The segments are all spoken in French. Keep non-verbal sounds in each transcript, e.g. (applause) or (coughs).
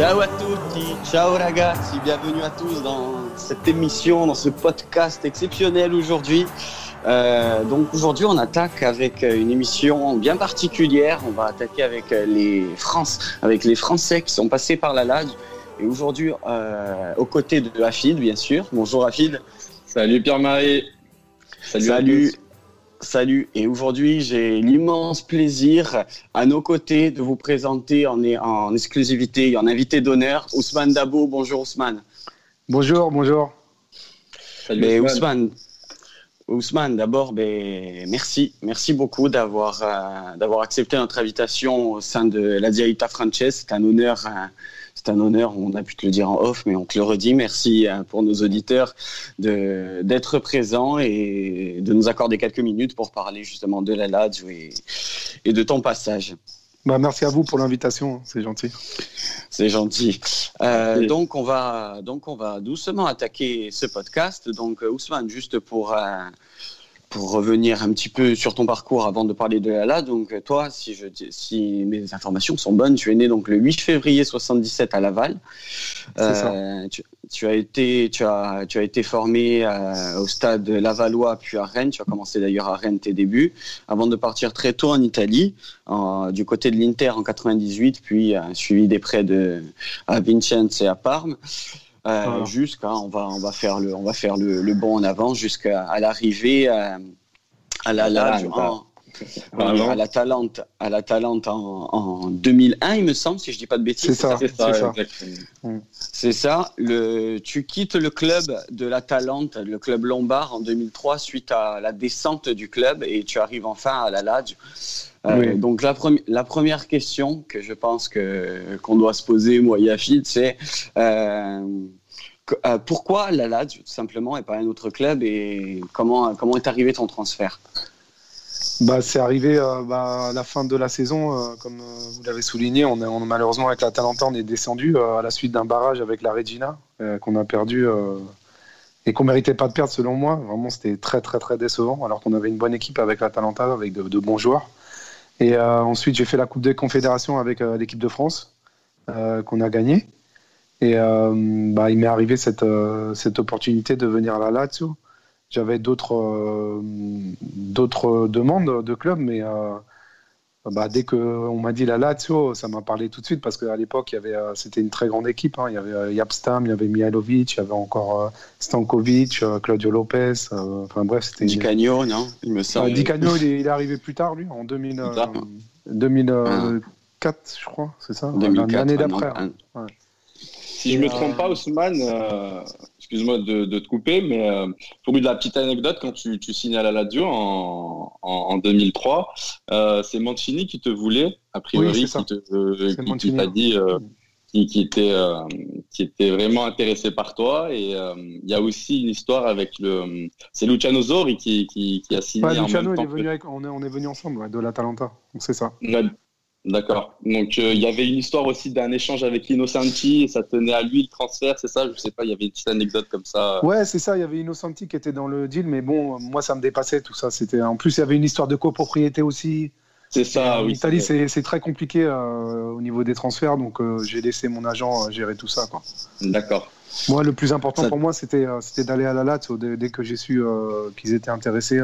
Ciao à tutti, ciao ragazzi, bienvenue à tous dans cette émission, dans ce podcast exceptionnel aujourd'hui. Euh, donc aujourd'hui on attaque avec une émission bien particulière. On va attaquer avec les France, avec les Français qui sont passés par la LAD. Et aujourd'hui euh, aux côtés de Afid bien sûr. Bonjour Afid. Salut Pierre-Marie. Salut. Salut. Salut, et aujourd'hui j'ai l'immense plaisir à nos côtés de vous présenter en, en exclusivité, en invité d'honneur, Ousmane Dabo. Bonjour Ousmane. Bonjour, bonjour. Salut Ousmane. Ousmane, d'abord, ben, merci, merci beaucoup d'avoir euh, d'avoir accepté notre invitation au sein de la Diaita Frances. C'est un honneur euh, c'est un honneur, on a pu te le dire en off, mais on te le redit. Merci euh, pour nos auditeurs d'être présents et de nous accorder quelques minutes pour parler justement de la LAD et, et de ton passage. Bah, merci à vous pour l'invitation, c'est gentil. C'est gentil. Euh, donc on va donc on va doucement attaquer ce podcast. Donc Ousmane, juste pour euh, pour revenir un petit peu sur ton parcours avant de parler de la donc toi, si, je, si mes informations sont bonnes, tu es né donc le 8 février 77 à Laval. Euh, tu, as été, tu as, tu as été formé euh, au stade Lavallois puis à Rennes. Tu as commencé d'ailleurs à Rennes tes débuts, avant de partir très tôt en Italie, du côté de l'Inter en 98, puis euh, suivi des prêts de à Vincennes et à Parme. Euh, jusqu'à on va on va faire le on va faire le, le bond en avant jusqu'à l'arrivée à, à la la à la Talente à la Talente en, en, 2001 il me semble si je dis pas de bêtises. C'est ça c'est ça c'est ça. le tu quittes le club de la Talente le club lombard en 2003 suite à la descente du club et tu arrives enfin à la Lage. Euh, donc la, la, première question que je pense que qu'on doit se poser moi Yafid c'est euh, euh, pourquoi la LAD tout simplement et pas un autre club et comment comment est arrivé ton transfert? Bah, c'est arrivé bah, à la fin de la saison, comme vous l'avez souligné. On, on, malheureusement, avec la Talenta, on est descendu à la suite d'un barrage avec la Regina qu'on a perdu et qu'on méritait pas de perdre, selon moi. Vraiment, c'était très, très, très décevant, alors qu'on avait une bonne équipe avec la Talenta, avec de bons joueurs. Et euh, ensuite, j'ai fait la Coupe des Confédérations avec euh, l'équipe de France, euh, qu'on a gagné. Et bah, il m'est arrivé cette, cette opportunité de venir à la Lazio. J'avais d'autres d'autres demandes de clubs, mais bah, dès qu'on m'a dit la Lazio, ça m'a parlé tout de suite parce qu'à l'époque, c'était une très grande équipe. Hein. Il y avait Yapstam, il y avait Mihailovic, il y avait encore Stankovic, Claudio Lopez. enfin bref, c'était. Di Cagno, non Il me semble. Di Cagno, il, est, arrivé plus tard, lui, en 2000, 2004, je crois, c'est ça L'année d'après. Hein. Si je ne me trompe pas, Ousmane, euh, excuse-moi de, te couper, mais euh, pour de la petite anecdote, quand tu, tu signes à la Lazio en, en, 2003, euh, c'est Mancini qui te voulait, a priori, qui, te, t'a dit, qui, était, qui était vraiment intéressé par toi. Et il y a aussi une histoire avec le, c'est Luciano Zori qui, qui, a signé. Ouais, Luciano, il est venu avec, on, est, on est venu ensemble de l'Atalanta, c'est ça. D'accord. Donc euh, il y avait une histoire aussi d'un échange avec Innocenti et ça tenait à lui le transfert, c'est ça? Je sais pas, il y avait une petite anecdote comme ça. Ouais, c'est ça, il y avait Innocenti qui était dans le deal, mais bon, moi ça me dépassait tout ça. C'était En plus, il y avait une histoire de copropriété aussi. C'est ça, oui. En Italie, c'est très compliqué euh, au niveau des transferts, donc euh, j'ai laissé mon agent gérer tout ça. D'accord. Moi, le plus important pour moi, c'était d'aller à la latte. Dès, que j'ai su qu'ils étaient intéressés,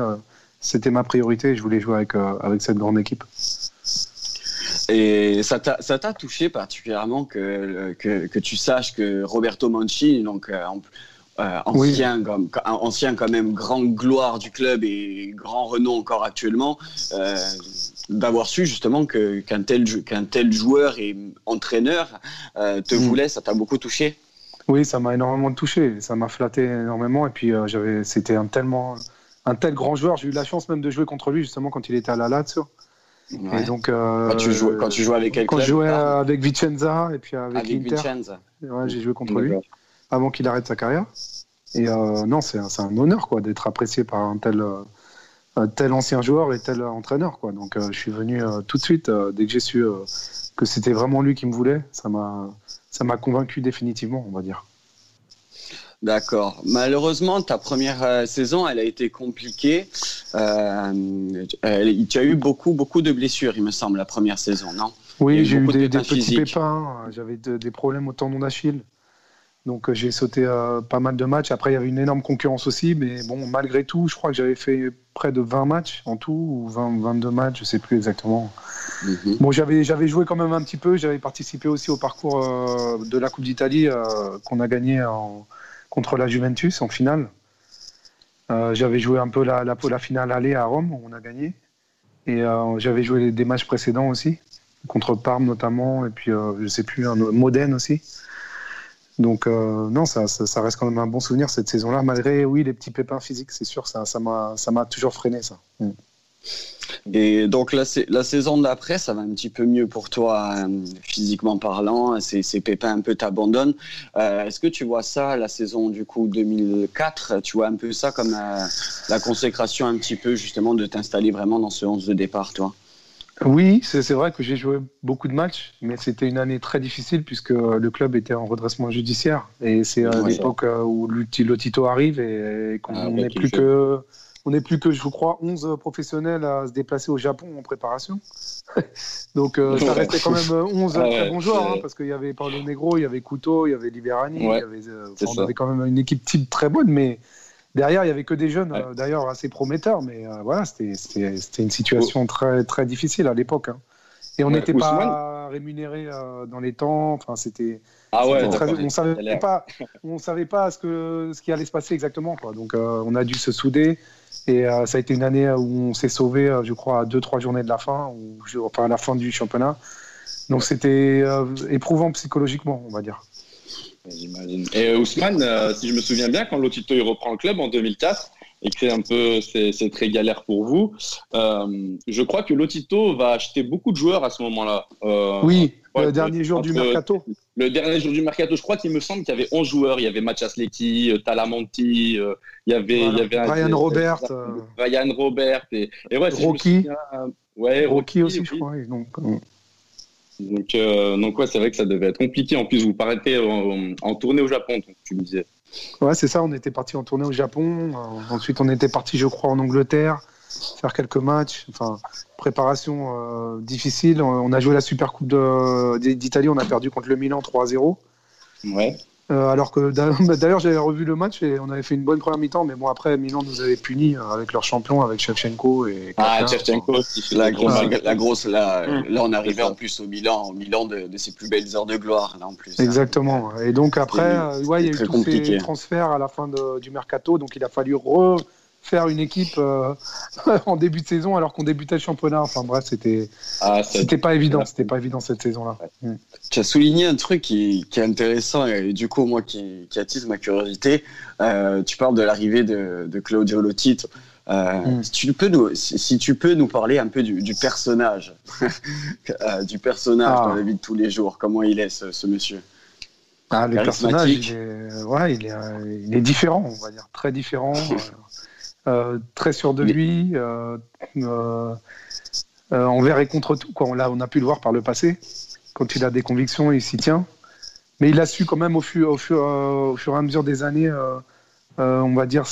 c'était ma priorité. Je voulais jouer avec, avec cette grande équipe. Et ça t'a touché particulièrement que, que, que, tu saches que Roberto Mancini, donc euh, euh, ancien, comme, ancien quand même grand gloire du club et grand renom encore actuellement, euh, d'avoir su justement qu'un tel, qu'un tel joueur et entraîneur te mm. voulait, ça t'a beaucoup touché? Oui, ça m'a énormément touché, ça m'a flatté énormément et puis j'avais, c'était un tellement un tel grand joueur. J'ai eu la chance même de jouer contre lui justement quand il était à la Lazio. Et donc, euh, quand, tu jouais, quand tu jouais avec quel Quand je jouais avec Vicenza et puis avec, avec Vicenza. Ouais, j'ai joué contre lui avant qu'il arrête sa carrière. Et euh, non, c'est un, un, honneur quoi d'être apprécié par un tel, euh, tel ancien joueur et tel entraîneur quoi. Donc je suis venu tout de suite dès que j'ai su que c'était vraiment lui qui me voulait. Ça m'a ça m'a convaincu définitivement, on va dire. D'accord. Malheureusement, ta première euh, saison, elle a été compliquée. Euh, tu as eu beaucoup, beaucoup de blessures, il me semble, la première saison, non? Oui, j'ai eu des, petits pépins. J'avais des problèmes au tendon d'Achille. Donc euh, j'ai sauté euh, pas mal de matchs. Après, il y avait une énorme concurrence aussi. Mais bon, malgré tout, je crois que j'avais fait près de 20 matchs en tout, ou 20, 22 matchs, je sais plus exactement. Mhm. Bon, j'avais, joué quand même un petit peu. J'avais participé aussi au parcours euh, de la Coupe d'Italie qu'on a gagné contre la Juventus en finale. j'avais joué un peu la, finale aller à Rome, où on a gagné. Et j'avais joué des matchs précédents aussi, contre Parme notamment, et puis je sais plus, Modène aussi. Donc euh, non, ça, reste quand même un bon souvenir cette saison-là, malgré oui les petits pépins physiques, c'est sûr, ça m'a ça m'a toujours freiné ça. Mm. Et donc la, la saison d'après, ça va un petit peu mieux pour toi euh, physiquement parlant. Ces, ces, pépins un peu t'abandonnent. Euh, est-ce que tu vois ça, la saison du coup 2004, tu vois un peu ça comme la consécration un petit peu justement de t'installer vraiment dans ce 11 de départ, toi? Oui, c'est vrai que j'ai joué beaucoup de matchs, mais c'était une année très difficile puisque le club était en redressement judiciaire. Et c'est à l'époque euh, où Lotito arrive et, qu'on ah, n'est plus que on n'est plus que, je crois, 11 professionnels à se déplacer au Japon en préparation. (laughs) Donc, euh, ça restait quand même 11 ah très bons joueurs, hein, parce qu'il y avait Paulo Negro, il y avait Couteau, il y avait Liberani, euh, on avait quand même une équipe type très bonne, mais Derrière, il n'y avait que des jeunes, euh, d'ailleurs assez prometteurs, mais euh, voilà, c'était une situation très, très difficile à l'époque. Hein. Et on n'était pas rémunéré euh, dans les temps. Enfin, c'était. Ah ouais. on savait pas, on savait pas ce que ce qui allait se passer exactement. Quoi. Donc, on a dû se souder. Et ça a été une année où on s'est sauvé, je crois, à deux trois journées de la fin, ou enfin à la fin du championnat. Donc, c'était éprouvant psychologiquement, on va dire. J'imagine. Et euh, Ousmane, euh, si je me souviens bien, quand Lotito il reprend le club en 2004 et que c'est un peu, c'est très galère pour vous, euh, je crois que Lotito va acheter beaucoup de joueurs à ce moment-là. oui, le dernier jour du mercato. Le dernier jour du mercato, je crois qu'il me semble qu'il y avait 11 joueurs. Il y avait Mathias Leckie, Talamonti, il y avait, il y avait Ryan Robert, Ryan Robert et, et ouais, Rocky. ouais, Rocky, aussi, je crois. Donc, donc, euh, donc ouais, c'est vrai que ça devait être compliqué. En plus, vous paraissez en, en tournée au Japon, donc, tu me disais. Ouais, c'est ça. On était parti en tournée au Japon. Euh, ensuite, on était parti, je crois, en Angleterre, faire quelques matchs. Enfin, préparation euh, difficile. On, a joué la Super Coupe d'Italie. On a perdu contre le Milan 3-0. Ouais. Euh, alors que (laughs) d'ailleurs j'avais revu le match et on avait fait une bonne première mi-temps, mais bon après Milan nous avait punis euh, avec leur champion, avec Shevchenko et. Ah Shevchenko, la grosse, la grosse là, mm. là on arrivait en plus au Milan, au Milan de, ses plus belles heures de gloire là en plus. Exactement. Et donc après, ouais, il y a eu tous ces transferts à la fin de, du mercato, donc il a fallu re faire une équipe euh, (laughs) en début de saison alors qu'on débutait le championnat. Enfin bref, c'était ah, c'était pas évident, c'était pas évident cette saison-là. Mm. Tu as souligné un truc qui, qui, est intéressant et du coup moi qui, qui attise ma curiosité. Euh, tu parles de l'arrivée de, de, Claudio Lotito. Euh, mm. si, tu peux nous, si, tu peux nous parler un peu du, du personnage, (laughs) du personnage ah. dans la vie de tous les jours, comment il est ce, ce monsieur? Ah, le personnage, il est, ouais, il est, il est différent, on va dire, très différent. (laughs) Euh, très sûr de lui, euh, euh, envers et contre tout. Quoi. On, a, on a pu le voir par le passé. Quand il a des convictions, il s'y tient. Mais il a su quand même au fur, au fur, au fur et à mesure des années, on va dire,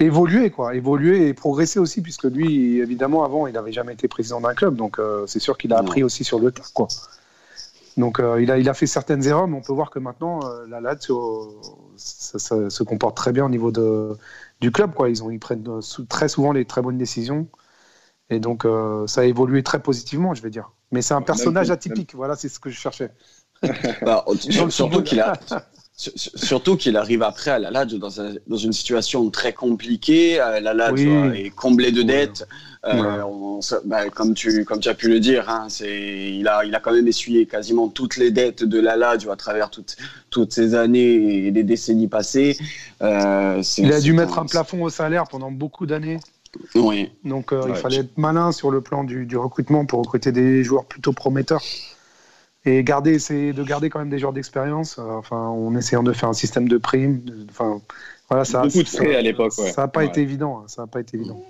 évoluer, quoi, évoluer et progresser aussi, puisque lui, évidemment, avant, il n'avait jamais été président d'un club, donc c'est sûr qu'il a appris aussi sur le tas, quoi. Donc euh, il, a, il a fait certaines erreurs, mais on peut voir que maintenant, euh, la Lazio ça, se comporte très bien au niveau de, du club. Quoi. Ils, ont, ils prennent euh, très souvent les très bonnes décisions. Et donc ça a évolué très positivement, je vais dire. Mais c'est un personnage atypique, voilà, c'est ce que je cherchais. (laughs) Bah, (laughs) surtout qu'il a, (laughs) Surtout qu'il arrive après à la Lazio dans, dans, une situation très compliquée. La Lazio est comblée de dettes. Euh, bah, comme, tu, comme tu as pu le dire, hein, il, a, il a quand même essuyé quasiment toutes les dettes de la Lazio à travers toutes, toutes ces années et les décennies passées. Euh, il a dû mettre un plafond au salaire pendant beaucoup d'années. Oui. Donc euh, il fallait être malin sur le plan du, du recrutement pour recruter des joueurs plutôt prometteurs et garder, c'est de garder quand même des joueurs d'expérience. Euh, enfin, en essayant de faire un système de primes. Enfin, voilà, ça. Beaucoup de frais à l'époque. Ça n'a pas été évident. Hein, ça n'a pas été évident.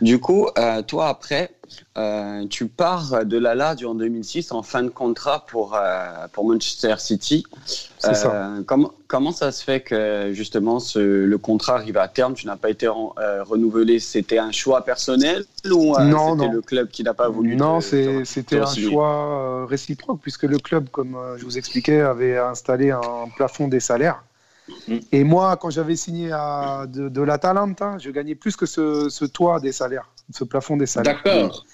Du coup, euh, toi, après, euh, tu pars de la Lazio en 2006 en fin de contrat pour, euh, pour Manchester City. comment, comment ça se fait que justement ce, le contrat arrive à terme? Tu n'as pas été renouvelé. C'était un choix personnel ou c'était le club qui n'a pas voulu Non, c'était un choix réciproque puisque le club, comme je vous expliquais, avait installé un plafond des salaires. Mm. Et moi, quand j'avais signé à, de, de l'Atalanta, je gagnais plus que ce, ce, toit des salaires, ce plafond des salaires. D'accord.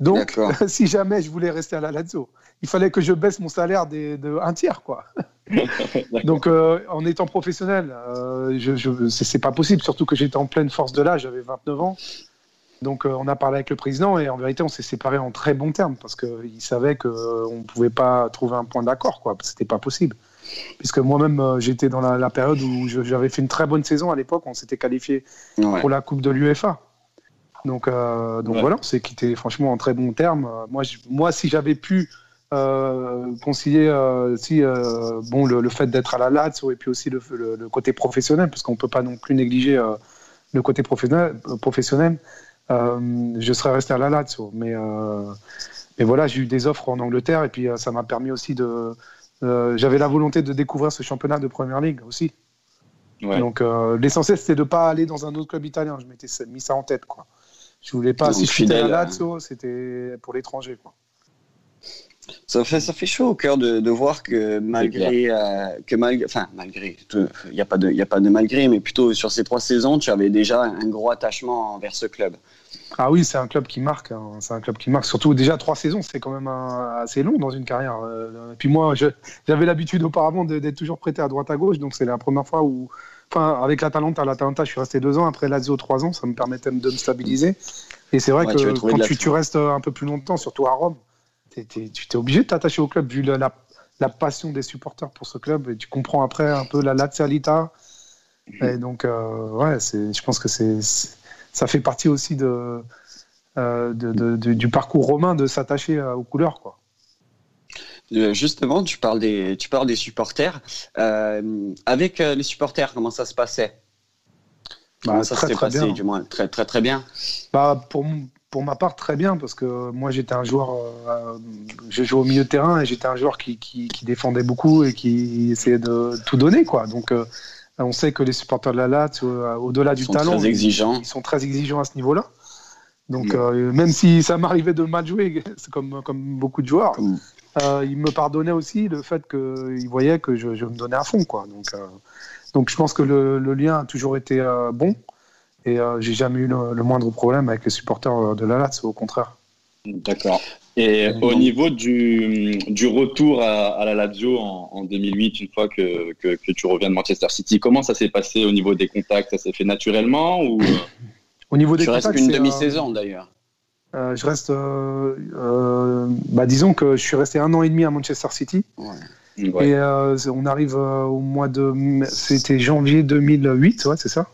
Donc, (laughs) si jamais je voulais rester à la Lazio, il fallait que je baisse mon salaire des, de un tiers, quoi. (laughs) (laughs) Donc, euh, en étant professionnel, euh, je, je c'est pas possible, surtout que j'étais en pleine force de l'âge, j'avais 29 ans. Donc, euh, on a parlé avec le président et en vérité, on s'est séparés en très bons termes parce qu'il savait qu'on ne pouvait pas trouver un point d'accord, quoi. C'était pas possible puisque moi-même euh, j'étais dans la, période où j'avais fait une très bonne saison à l'époque, on s'était qualifié pour la Coupe de l'UEFA. Donc, euh, donc voilà, on s'est quitté franchement en très bon terme. Moi, moi si j'avais pu euh, concilier si, bon, le, fait d'être à la Lazio et puis aussi le, côté professionnel, parce qu'on ne peut pas non plus négliger le côté professionnel, professionnel je serais resté à la Lazio. Mais, mais voilà, j'ai eu des offres en Angleterre et puis ça m'a permis aussi de, euh, j'avais la volonté de découvrir ce championnat de Première Ligue aussi. Donc euh, l'essentiel c'était de ne pas aller dans un autre club italien. Je m'étais mis ça en tête quoi. Je voulais pas. si je suis à Lazio, c'était pour l'étranger quoi. Ça fait, ça fait chaud au cœur de, de voir que malgré, euh, que malgré, enfin malgré, il n'y a pas de, il a pas de malgré, mais plutôt sur ces trois saisons, tu avais déjà un gros attachement envers ce club. Ah oui, c'est un club qui marque. Hein. C'est un club qui marque. Surtout déjà trois saisons, c'est quand même assez long dans une carrière. Euh, et puis moi, j'avais l'habitude auparavant d'être toujours prêté à droite à gauche, donc c'est la première fois où, enfin, avec l'Atalanta, l'Atalanta, je suis resté deux ans. Après Lazio, trois ans, ça me permettait de me stabiliser. Et c'est vrai que quand tu, tu, restes un peu plus longtemps, surtout à Rome, tu es obligé de t'attacher au club vu la, la, passion des supporters pour ce club. Et tu comprends après un peu la lazialita. Et donc, euh, ouais, je pense que c'est ça fait partie aussi de, euh, du parcours romain de s'attacher euh, aux couleurs. Quoi. Justement, tu parles des, tu parles des supporters. avec les supporters, comment ça se passait? Bah, ça s'est passé, bien. du moins Très, très, très bien. Bah, pour, pour ma part, très bien, parce que moi, j'étais un joueur, je jouais au milieu de terrain et j'étais un joueur qui, qui, défendait beaucoup et qui essayait de tout donner. Quoi. Donc, on sait que les supporters de la LAT, euh, au-delà du talent, Ils, sont très exigeants à ce niveau-là. Donc, euh, même si ça m'arrivait de mal jouer, (laughs) comme, comme beaucoup de joueurs, euh, ils me pardonnaient aussi le fait qu'ils voyaient que je, me donnais à fond. Quoi. Donc, donc, je pense que le, lien a toujours été bon et j'ai jamais eu le, moindre problème avec les supporters de la LAT, au contraire. D'accord. Et au niveau du, du retour à, à, la Lazio en, en, 2008, une fois que, que, que, tu reviens de Manchester City, comment ça s'est passé au niveau des contacts? Ça s'est fait naturellement ou (coughs) Au niveau des tu contacts, restes une demi-saison d'ailleurs. Euh, je reste, euh, euh, bah, disons que je suis resté un an et demi à Manchester City. Ouais. Et euh, on arrive euh, au mois de, c'était janvier 2008, ouais, c'est ça?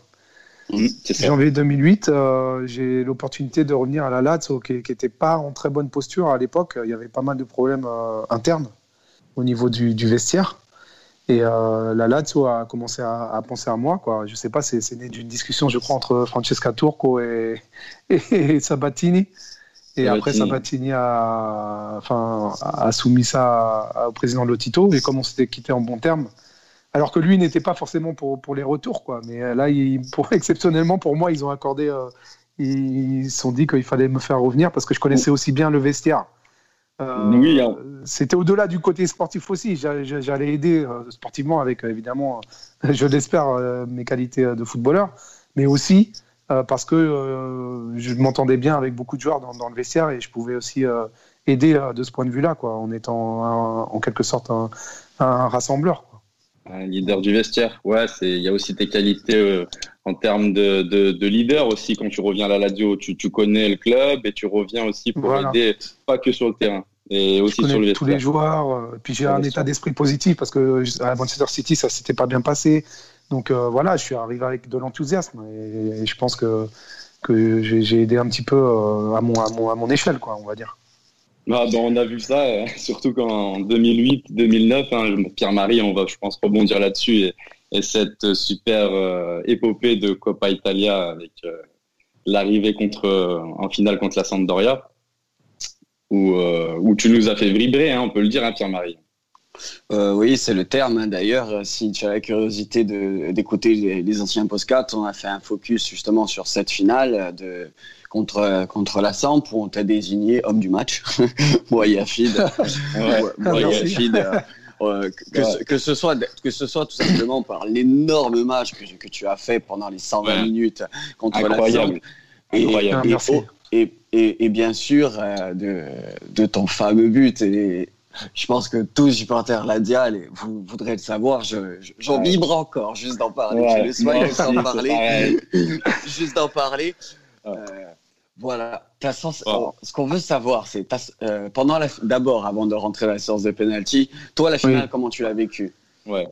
Mmh, janvier 2008, euh, j'ai l'opportunité de revenir à la Lazio, qui n'était pas en très bonne posture à l'époque. Il y avait pas mal de problèmes euh, internes au niveau du, vestiaire. Et euh, la Lazio a commencé à, penser à moi. Quoi. Je ne sais pas, c'est né d'une discussion, je crois, entre Francesca Turco et, (laughs) et, Sabatini. Et après, Sabatini a, enfin, a soumis ça au président Lotito. Et comme on s'était quitté en bons termes, alors que lui n'était pas forcément pour, pour les retours. Quoi. Mais euh, là, il, pour, (laughs) exceptionnellement, pour moi, ils ont accordé. Euh, ils se sont dit qu'il fallait me faire revenir parce que je connaissais aussi bien le vestiaire. Euh, oui, hein. C'était au-delà du côté sportif aussi. J'allais aider sportivement avec, évidemment, (laughs) je l'espère, mes qualités de footballeur, mais aussi parce que je m'entendais bien avec beaucoup de joueurs dans, le vestiaire et je pouvais aussi aider de ce point de vue-là, quoi, en étant en quelque sorte un, un rassembleur. Un leader du vestiaire, ouais, c'est il y a aussi tes qualités euh, en termes de, de, leader aussi. Quand tu reviens à la radio, tu, tu connais le club et tu reviens aussi pour aider pas que sur le terrain et aussi sur le vestiaire. tous les joueurs, euh, puis j'ai un état d'esprit positif parce que à Manchester City ça s'était pas bien passé, donc euh, voilà, je suis arrivé avec de l'enthousiasme et, je pense que que j'ai aidé un petit peu à mon, à mon à mon échelle quoi, on va dire. Ben, on a vu ça, euh, (laughs) surtout qu'en 2008-2009, hein, Pierre-Marie, on va, je pense, rebondir là-dessus, et, cette super euh, épopée de Coppa Italia avec euh, l'arrivée en finale contre la Sampdoria, où, où tu nous as fait vibrer, hein, on peut le dire, hein, Pierre-Marie. Oui, c'est le terme. D'ailleurs, si tu as la curiosité d'écouter les, anciens postcards, on a fait un focus justement sur cette finale de, contre, contre la Samp où on t'a désigné homme du match. (laughs) Moyafid. (laughs) (laughs) ouais, euh, que, que, ce soit, que ce soit tout simplement par l'énorme match que, que, tu as fait pendant les 120 minutes contre la Samp. Et, et, et, et, bien sûr, euh, de, de ton fameux but. Et, je pense que tous supporters Ladial, vous voudrez le savoir, j'en vibre encore juste d'en parler. je le sois juste d'en parler. juste d'en parler. Voilà. Ce qu'on veut savoir, c'est euh, pendant d'abord, avant de rentrer dans la séance de penalty, toi, la finale, comment tu l'as vécu Ouais.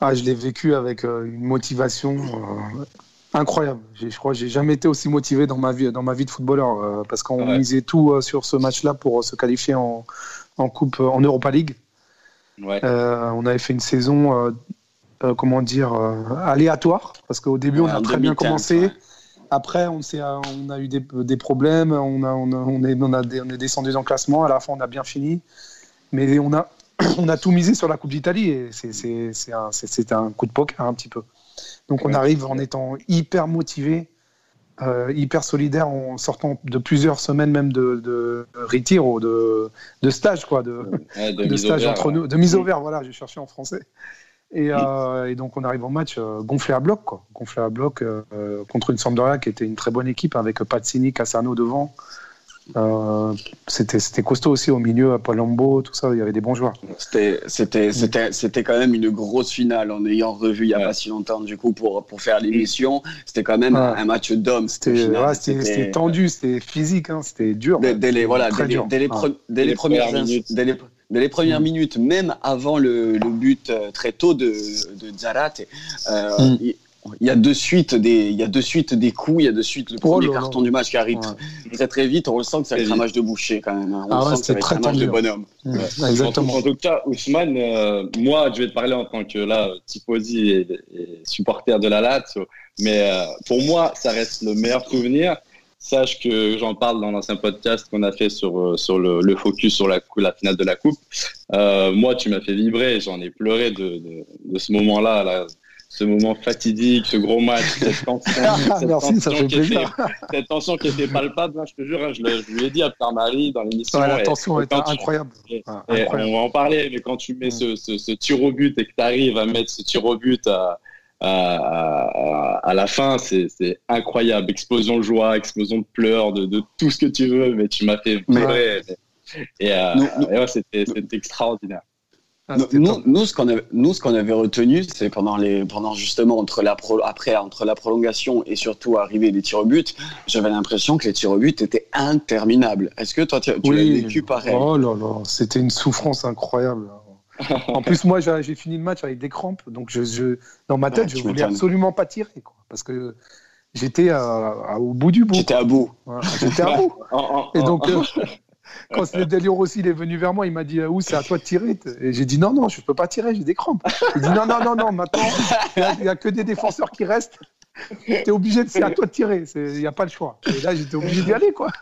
Ah, je l'ai vécu avec euh, une motivation euh, incroyable. Je crois que j'ai jamais été aussi motivé dans ma vie, dans ma vie de footballeur, parce qu'on misait tout sur ce match-là pour se qualifier en, en coupe en Europa League. Euh, on avait fait une saison, euh, euh, comment dire, aléatoire parce qu'au début on a très bien commencé. Après, on, on a eu des, des problèmes, on, a, on, on, est, on, a, on est descendu dans le classement. À la fin, on a bien fini, mais on a, (clears throat) on a tout misé sur la Coupe d'Italie et c'est un, un, coup de poker un petit peu. Donc on arrive en étant hyper motivé, euh, hyper solidaire en sortant de plusieurs semaines même de, de retire ou de, de stage quoi de, de, stage entre nous de mise au vert voilà j'ai cherché en français et, euh, et, donc on arrive au match euh, gonflé à bloc quoi. Gonflé à bloc contre une Sampdoria qui était une très bonne équipe avec Pazzini Cassano devant. Euh, c'était c'était costaud aussi au milieu à Palombo tout ça il y avait des bons joueurs. C'était c'était c'était c'était quand même une grosse finale en ayant revu il y a pas si longtemps du coup pour pour faire l'émission. C'était quand même un match d'hommes c'était c'était tendu c'était physique hein, c'était dur. Dès, les voilà dès, les, dès les, premières minutes. dès les, les premières minutes, même avant le, le but euh, très tôt de, de Zarate, euh, mm il y a de suite des, il y a de suite des coups, il y a de suite le premier oh carton du match qui arrive très très vite. On ressent que c'est un match de boucher quand même. Hein. On ah sent que c'est un match de bonhomme. exactement. En, tout cas, Ousmane, euh, moi, je vais te parler en tant que là, tifosi et, supporter de la Lazio, mais euh, pour moi, ça reste le meilleur souvenir. Sache que j'en parle dans l'ancien podcast qu'on a fait sur, euh, sur le, le, focus sur la, la finale de la Coupe. moi, tu m'as fait vibrer, j'en ai pleuré de, de, de ce moment-là. Là ce moment fatidique, ce gros match, cette (laughs) tension, cette, tension qui était, (laughs) cette tension qui était palpable. je te jure, hein, je, je, lui ai dit à Pierre-Marie dans l'émission. la tension était incroyable. On va en parler, mais quand tu mets ce, ce, ce, tir au but et que tu arrives à mettre ce tir au but à, à, à, la fin, c'est incroyable. Explosion de joie, explosion de pleurs, de, de, tout ce que tu veux, mais tu m'as fait pleurer. Et, euh, et ouais, c'était extraordinaire. Ah, nous, nous, ce qu'on avait, nous, ce qu'on avait retenu, c'est pendant les, pendant justement entre la pro, après entre la prolongation et surtout arriver les tirs au but, j'avais l'impression que les tirs au but étaient interminables. Est-ce que toi, tu, tu l'as vécu pareil? Oh là là, c'était une souffrance incroyable. En plus, moi, j'ai fini le match avec des crampes, donc je, je dans ma tête, je voulais absolument pas tirer, quoi, parce que j'étais au bout du bout. J'étais à bout. j'étais à bout. (laughs) et donc. Euh, quand délire aussi, il est venu vers moi, il m'a dit Où c'est à toi de tirer Et j'ai dit Non, non, je ne peux pas tirer, j'ai des crampes. Il dit Non, non, non, non, maintenant, il n'y a, que des défenseurs qui restent. (laughs) Tu es obligé de, c'est à toi de tirer, il n'y a pas le choix. Et là, j'étais obligé d'y aller, quoi. (laughs)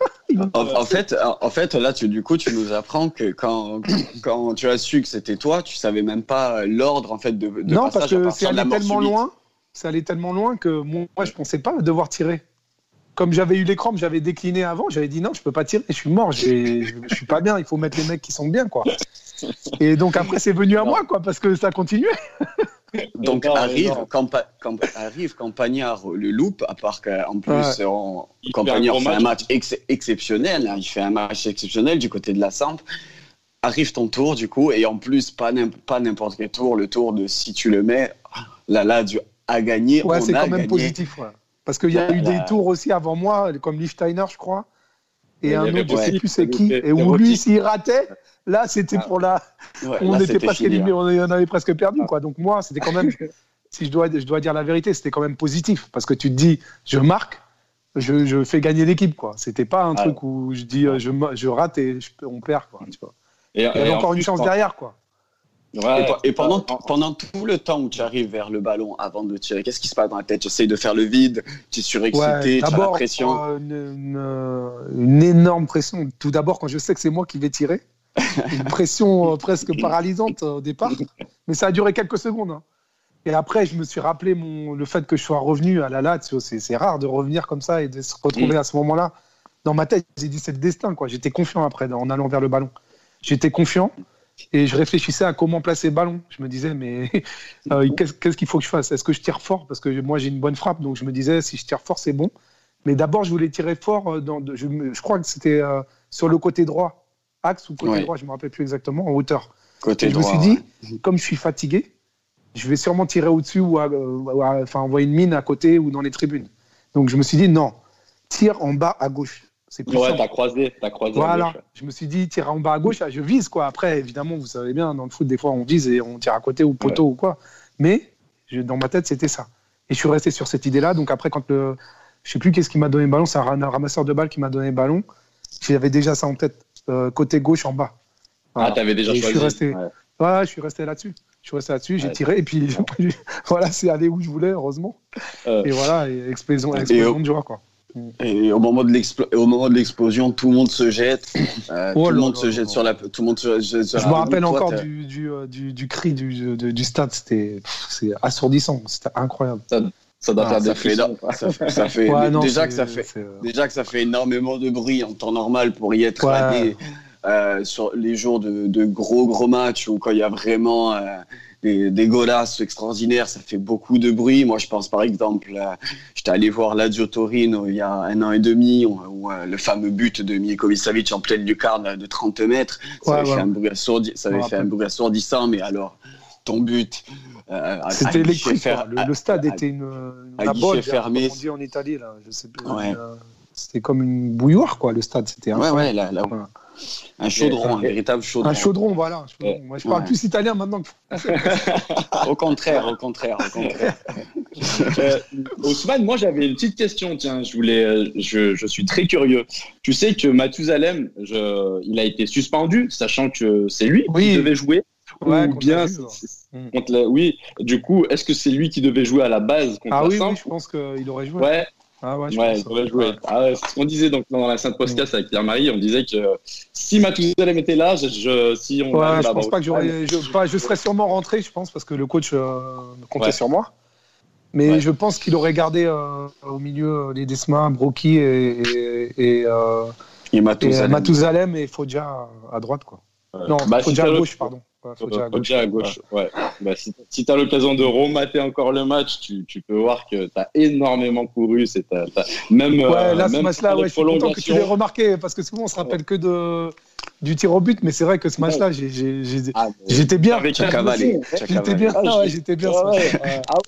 En, fait, en fait, là, tu, du coup, tu nous apprends que quand, quand tu as su que c'était toi, tu savais même pas l'ordre, en fait, de, de Non, parce que c'est allé tellement loin, c'est allé tellement loin que moi, je pensais pas devoir tirer comme j'avais eu les crampes, j'avais décliné avant, j'avais dit non, je peux pas tirer, je suis mort, je suis pas bien, il faut mettre les mecs qui sont bien, quoi. Et donc après, c'est venu à moi, quoi, parce que ça continuait. (laughs) donc arrive, arrive Campagnard le loup, à part qu'en plus, Campagnard fait un match exceptionnel, hein, il fait un match exceptionnel du côté de la Samp. Arrive ton tour, du coup, et en plus, pas n'importe quel tour, le tour de si tu le mets, là, là, du à gagner. Ouais, c'est quand même positif, ouais. Parce qu'il y a eu des tours aussi avant moi, comme Lichtsteiner, je crois. Et un autre, je ne sais plus c'est qui. Et où lui, s'il ratait, là, c'était pour la. on était presque éliminé, on avait presque perdu. Quoi. Donc moi, c'était quand même, (laughs) si je dois, je dois dire la vérité, c'était quand même positif. Parce que tu te dis, je marque, je, je fais gagner l'équipe. Ce C'était pas un truc où je dis, je, je rate et on perd. Quoi, tu vois. Et, Il y avait encore une chance derrière. Quoi. Et, pendant, pendant tout le temps où tu arrives vers le ballon avant de tirer, qu'est-ce qui se passe dans la tête? Tu essayes de faire le vide, tu es surexcité, tu as la pression euh, une, énorme pression. Tout d'abord, quand je sais que c'est moi qui vais tirer, une (laughs) pression euh, presque paralysante au départ, mais ça a duré quelques secondes. Hein. Et après, je me suis rappelé mon, le fait que je sois revenu à la latte. C'est rare de revenir comme ça et de se retrouver mm. à ce moment-là. Dans ma tête, j'ai dit c'est le destin. J'étais confiant après en allant vers le ballon. J'étais confiant. Et je réfléchissais à comment placer le ballon. Je me disais, mais (laughs) euh, qu'est-ce qu'il faut que je fasse? Est-ce que je tire fort? Parce que moi, j'ai une bonne frappe. Donc, je me disais, si je tire fort, c'est bon. Mais d'abord, je voulais tirer fort. Euh, dans, je, crois que c'était euh, sur le côté droit, axe ou côté droit, je ne me rappelle plus exactement, en hauteur. Côté je me suis dit, comme je suis fatigué, je vais sûrement tirer au-dessus ou, enfin, envoyer une mine à côté ou dans les tribunes. Donc, je me suis dit, non, tire en bas à gauche. C'est ouais, t'as croisé. Voilà. Je me suis dit, tire en bas à gauche, je vise quoi. Après, évidemment, vous savez bien, dans le foot, des fois, on vise et on tire à côté ou poteau ou quoi. Mais dans ma tête, c'était ça. Et je suis resté sur cette idée-là. Donc après, quand le, je sais plus qu'est-ce qui m'a donné le ballon, c'est un ramasseur de balles qui m'a donné le ballon. J'avais déjà ça en tête, euh, côté gauche en bas. Ah, t'avais déjà choisi. Je suis resté, ouais. je suis resté là-dessus. Je suis resté là-dessus, j'ai tiré et puis (laughs) voilà, c'est allé où je voulais, heureusement. Euh. Et voilà, explosion, explosion de joie quoi. Et au moment de l'explosion, tout le monde se jette. Euh, (coughs) oh tout le monde se jette sur la. Tout le monde se jette Je me rappelle encore du, du, euh, du, du, cri du, du stade. C'était assourdissant. C'était incroyable. Ça, ça doit ah, faire fait, ça, fait, (laughs) déjà que ça fait euh, déjà que ça fait énormément de bruit en temps normal pour y être euh, sur les jours de, de, gros gros matchs ou quand il y a vraiment des, des golasses extraordinaires, ça fait beaucoup de bruit. Moi, je pense par exemple, j'étais allé voir Lazio Torino il y a un an et demi, où, euh, le fameux but de Mijekovic Savic en pleine lucarne de 30 mètres, ça avait, fait, un bruit ça avait fait un bruit assourdissant, mais alors, ton but. Euh, C'était électrique. Le, le, stade était une, une abode, fermé. on dit en Italie, là, je sais plus. Euh, c'était comme une bouilloire, quoi, le stade. C'était ouais, ouais, là, là, un chaudron, un véritable chaudron. Un chaudron, voilà. Moi, je parle plus italien maintenant que (laughs) Au contraire, au contraire, au contraire. (laughs) euh, Ousmane, moi j'avais une petite question. Tiens, je voulais, euh, je, je suis très curieux. Tu sais que Mathusalem, je, il a été suspendu, sachant que c'est lui qui devait jouer. Ouais, ou bien, contre oui. Du coup, est-ce que c'est lui qui devait jouer à la base contre Ah oui, oui, je pense qu'il aurait joué. Ouais. Ah ouais, ouais jouer. Ah c'est ce qu'on disait donc, dans la Sainte podcast avec Pierre-Marie. On disait que si Mathusalem était là, je, si on. Ouais, je pense pas que j'aurais. Je, je, serais sûrement rentré, je pense, parce que le coach euh, comptait sur moi. Mais je pense qu'il aurait gardé euh, au milieu les Desma, Brocky et, et, et, euh, et Mathusalem. et Foggia à droite. Quoi. Non, bah, Foggia à gauche, pardon. Ouais, à gauche. Ouais. Bah, si, si tu as l'occasion de remater encore le match, tu, tu peux voir que tu as énormément couru. C'est même, ouais, euh, là, ce match-là, ouais, je suis content que tu l'aies remarqué parce que souvent on se rappelle que de, du tir au but, mais c'est vrai que ce match-là, ah, j'étais bien. J'étais bien. Ah, ouais, j'étais bien. Ah,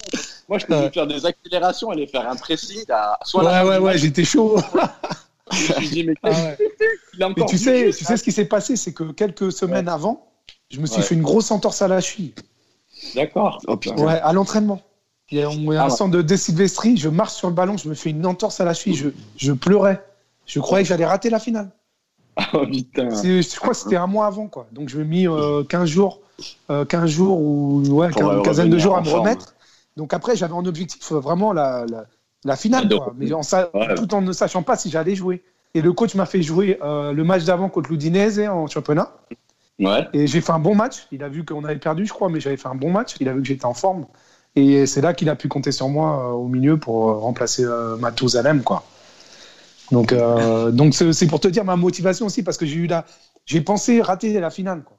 Moi, je peux faire des accélérations, aller faire un pressing. Soit ouais, ouais, ouais, j'étais chaud. (laughs) je dis, mais, ah mais (laughs) tu sais, tu sais ce qui s'est passé, c'est que quelques semaines avant, je me suis fait une grosse entorse à la cheville. D'accord. Oh, ouais, à l'entraînement. Il y a, un ah, centre de désilvestrie, je marche sur le ballon, je me fais une entorse à la cheville, je, je pleurais. Je croyais que j'allais rater la finale. (laughs) Oh putain. Je crois que c'était un mois avant, quoi. Donc je me mis 15 jours, 15 euh, jours ou ouais, une quinzaine de jours à me remettre. Donc après, j'avais en objectif euh, vraiment la, la, finale, quoi. Mais tout en ne sachant pas si j'allais jouer. Et le coach m'a fait jouer euh, le match d'avant contre l'Udinese en championnat. Et j'ai fait un bon match. Il a vu qu'on avait perdu, je crois, mais j'avais fait un bon match. Il a vu que j'étais en forme. Et c'est là qu'il a pu compter sur moi euh, au milieu pour euh, remplacer euh, quoi. Donc, euh, (laughs) donc c'est pour te dire ma motivation aussi, parce que j'ai eu la, j'ai pensé rater la finale, quoi.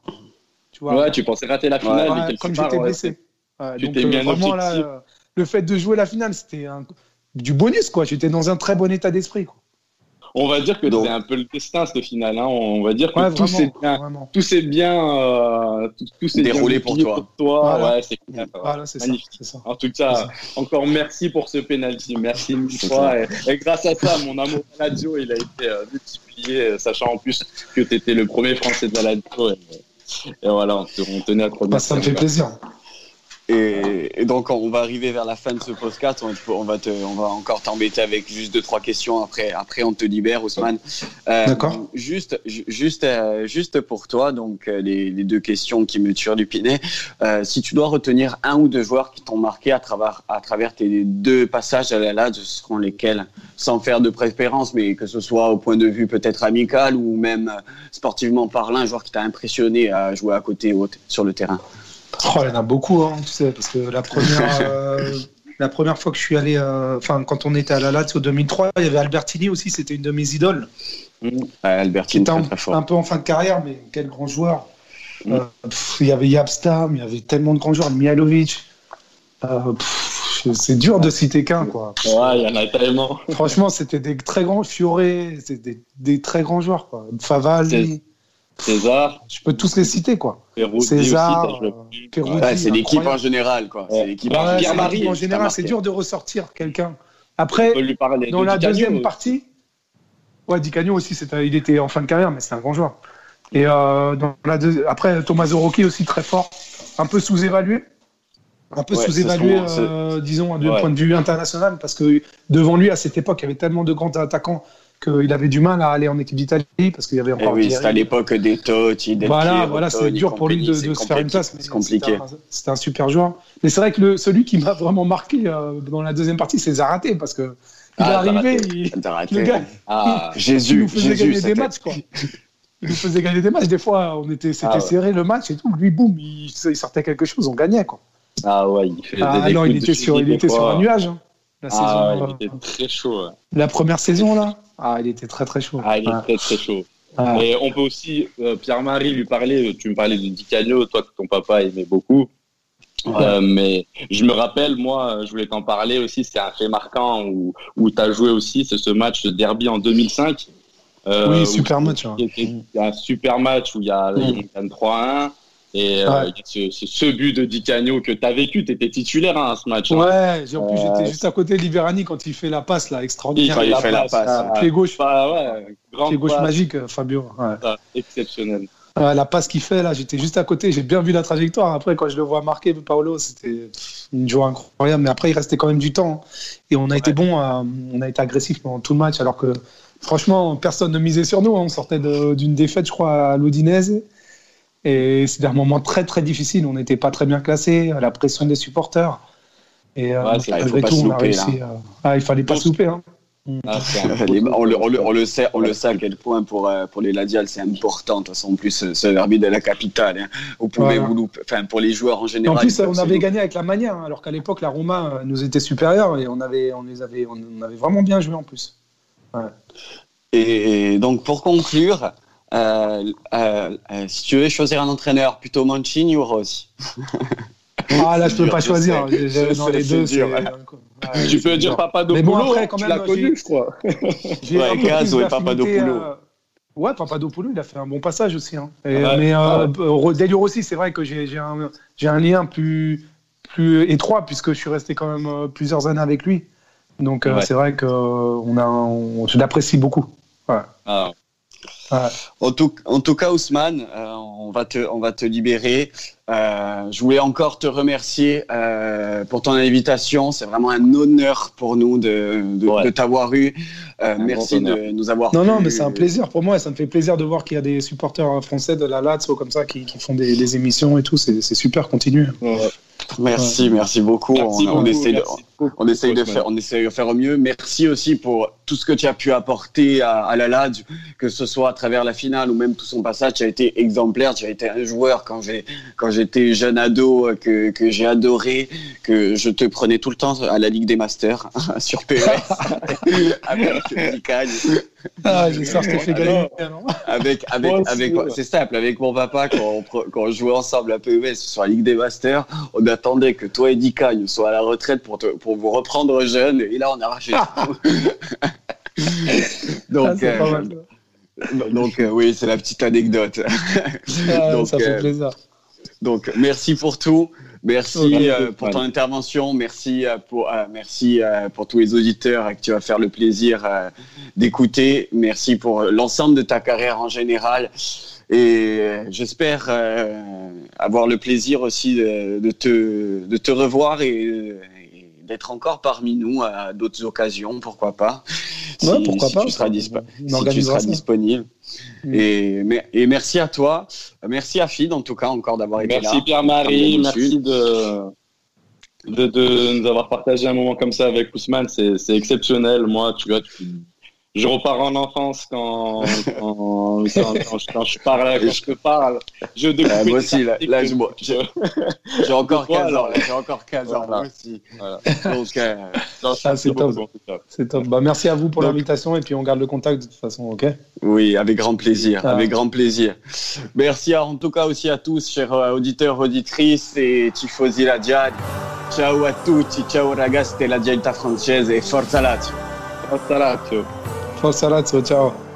Tu vois, ouais, tu pensais rater la finale, mais comme j'étais blessé. donc, bien vraiment, là, le fait de jouer la finale, c'était du bonus, quoi. J'étais dans un très bon état d'esprit, quoi on va dire que c'est un peu le destin ce final. Hein. On va dire que tout s'est bien, tout s'est bien, euh, tout, déroulé pour toi. toi. Ouais, c'est magnifique. Ça, En tout cas, encore merci pour ce penalty. Merci une fois. Et, grâce à ça, mon amour de la Lazio, il a été euh, multiplié, euh, sachant en plus que tu étais le premier Français de la Lazio. Et, voilà, on, tenait à te bah, ça me fait plaisir. Et, donc, on va arriver vers la fin de ce podcast. On, va, te, on va encore t'embêter avec juste deux, trois questions. Après, après on te libère, Ousmane. Euh, D'accord. Juste, juste, euh, juste pour toi, donc, euh, les, les, deux questions qui me tuent du pinet. si tu dois retenir un ou deux joueurs qui t'ont marqué à travers, à travers tes deux passages à la LAD, ce seront lesquels? Sans faire de préférence, mais que ce soit au point de vue peut-être amical ou même sportivement parlant, un joueur qui t'a impressionné à jouer à côté sur le terrain. Oh, il y en a beaucoup, hein, tu sais, parce que la première, (laughs) euh, la première fois que je suis allé, euh, enfin, quand on était à la Lazio 2003, il y avait Albertini aussi, c'était une de mes idoles. Mmh. Albertini, très, très fort. un peu en fin de carrière, mais quel grand joueur. Mmh. Euh, il y avait Yabstam, il y avait tellement de grands joueurs, Mihalovic. c'est dur de citer qu'un, quoi. Ouais, il y en a tellement. Franchement, c'était des très grands, Fioré, c'était des, des, très grands joueurs, quoi. César. Je peux tous les citer, quoi. César, c'est l'équipe en général, quoi. C'est l'équipe en général. C'est dur de ressortir quelqu'un. Après, dans la deuxième partie, ouais, Di Canio aussi, il était en fin de carrière, mais c'est un grand joueur. Et euh, dans la après, Thomas Rocchi aussi très fort, un peu sous-évalué. Un peu sous-évalué, euh, disons, d'un point de vue international, parce que devant lui, à cette époque, il y avait tellement de grands attaquants qu'il avait du mal à aller en équipe d'Italie parce qu'il y avait encore. Eh oui, c'était à l'époque des Totti, des Voilà, voilà, c'est dur pour lui de, se faire une place. C'est compliqué. C'était un, super joueur. Mais c'est vrai que le, celui qui m'a vraiment marqué euh, dans la deuxième partie, c'est Zaraté parce que il ah, est arrivé, il, le gars, ah, Jésus, il nous faisait Jésus, gagner des matchs quoi. (laughs) Il nous faisait gagner des matchs. Des fois, on était, c'était ah, serré le match et tout. Lui, boum, il, sortait quelque chose, on gagnait quoi. Ah ouais, il fait ah, non, il était sur, il était sur un nuage. Hein. La ah, saison, il était très chaud. La première saison là? Ah, il était très très chaud. Ah, il est très très chaud. Et on peut aussi, euh, Pierre-Marie, lui parler. Tu me parlais de Di Canio, toi que ton papa aimait beaucoup. Euh, mais je me rappelle, moi, je voulais t'en parler aussi. C'est un fait marquant où, où tu as joué aussi. C'est ce match de derby en 2005. Euh, oui, super match. Hein. Un super match où il y a, mm. 3-1. Et euh, c'est ce, but de Di Canio que tu as vécu, tu étais titulaire hein, à ce match. Hein. Ouais, en plus j'étais juste à côté de Liverani quand il fait la passe là, extraordinaire. Il, fait la passe. pied gauche. Bah, ouais, pied gauche magique, euh, Fabio. exceptionnel. la passe qu'il fait là, j'étais juste à côté, j'ai bien vu la trajectoire. Après, quand je le vois marquer, Paolo, c'était une joie incroyable. Mais après, il restait quand même du temps. Et on a été bon, on a été agressif pendant tout le match, alors que franchement, personne ne misait sur nous. Hein. On sortait d'une défaite, je crois, à l'Odinese. Et c'était un moment très très difficile. On n'était pas très bien classé, la pression des supporters. Et euh, malgré tout, on a réussi. Ah, il fallait pas se louper. Hein. Ah, (laughs) on, le, on, le, sait, on le sait à quel point pour, euh, pour les Ladiales c'est important. De toute façon, en plus, ce derby de la capitale. Hein. Vous pouvez vous louper. Enfin, pour les joueurs en général. En plus, on avait gagné avec la manière, hein, alors qu'à l'époque, la Roma euh, nous était supérieure et on avait, on les avait, on avait vraiment bien joué en plus. Et donc, pour conclure, euh, euh, euh, si tu veux choisir un entraîneur, plutôt Mancini ou Rossi? Ah là, je peux pas choisir. Dans les deux, tu peux dire Papadopoulou. Mais bon, après, quand même, tu l'as connu, je crois. ouais, Caso et Papadopoulou. Ouais, Papadopoulou, il a fait un bon passage aussi. Hein. Et, mais euh, Delio Rossi, c'est vrai que j'ai un, un, lien plus, plus étroit puisque je suis resté quand même plusieurs années avec lui. Donc c'est vrai que on a, on, je l'apprécie beaucoup. Ouais. Ah. En, tout, en, tout, cas, Ousmane, euh, on, va te, on va te libérer. Euh, je voulais encore te remercier euh, pour ton invitation. C'est vraiment un honneur pour nous de, de, t'avoir eu. merci de nous avoir. Non, non, mais c'est un plaisir pour moi. Et ça me fait plaisir de voir qu'il y a des supporters français de la Lazio comme ça qui, qui font des, des, émissions et tout. C'est super, continue. Merci, merci beaucoup. on, essaie de, on essaye de faire, on essaye de faire au mieux. Merci aussi pour tout ce que tu as pu apporter à, la LAD, que ce soit à travers la finale ou même tout son passage. Tu as été exemplaire. Tu as été un joueur quand j'ai, quand j'étais jeune ado que, que j'ai adoré, que je te prenais tout le temps à la Ligue des Masters (laughs) sur PS (laughs) avec Ah, j'espère que je te fais gagner. Avec, avec, avec, c'est simple. Avec mon papa, quand on, quand on jouait ensemble à PES sur la Ligue des Masters, on attendait que toi et Dikagne soient à la retraite pour te, pour vous reprendre jeune. Et là, on a arraché (laughs) donc, ah, euh, donc euh, oui, c'est la petite anecdote. Ah, (laughs) donc, ça fait euh, plaisir. Donc, merci pour tout. Merci pour ton intervention. Merci pour, merci pour tous les auditeurs que tu vas faire le plaisir d'écouter. Merci pour l'ensemble de ta carrière en général. Et j'espère avoir le plaisir aussi de, te, de te revoir et, d'être encore parmi nous à d'autres occasions, pourquoi pas. Ouais, pourquoi pas. Tu seras, si tu seras disponible. Mm. Et, et, merci à toi. Merci à Fid, en tout cas, encore d'avoir été là. Merci Pierre-Marie. Merci de, de, de, nous avoir partagé un moment comme ça avec Ousmane. C'est exceptionnel. Moi, tu vois, tu, je repars en enfance quand, quand, quand, je parle, quand je te parle. Je moi aussi, là, là j'ai encore 15 ans. J'ai encore 15 ans, là aussi. Voilà. Donc, euh, ah, c'est top. C'est top. Bah, merci à vous pour l'invitation et puis on garde le contact de toute façon, ok? Oui, avec grand plaisir. Ah. Avec grand plaisir. Merci en tout cas aussi à tous, chers euh, auditeurs, auditrices et tifosi la Ciao à tutti, ciao ragazzi della Gianta francese e forza Lazio. Forza Lazio. Forza Lazio, ciao.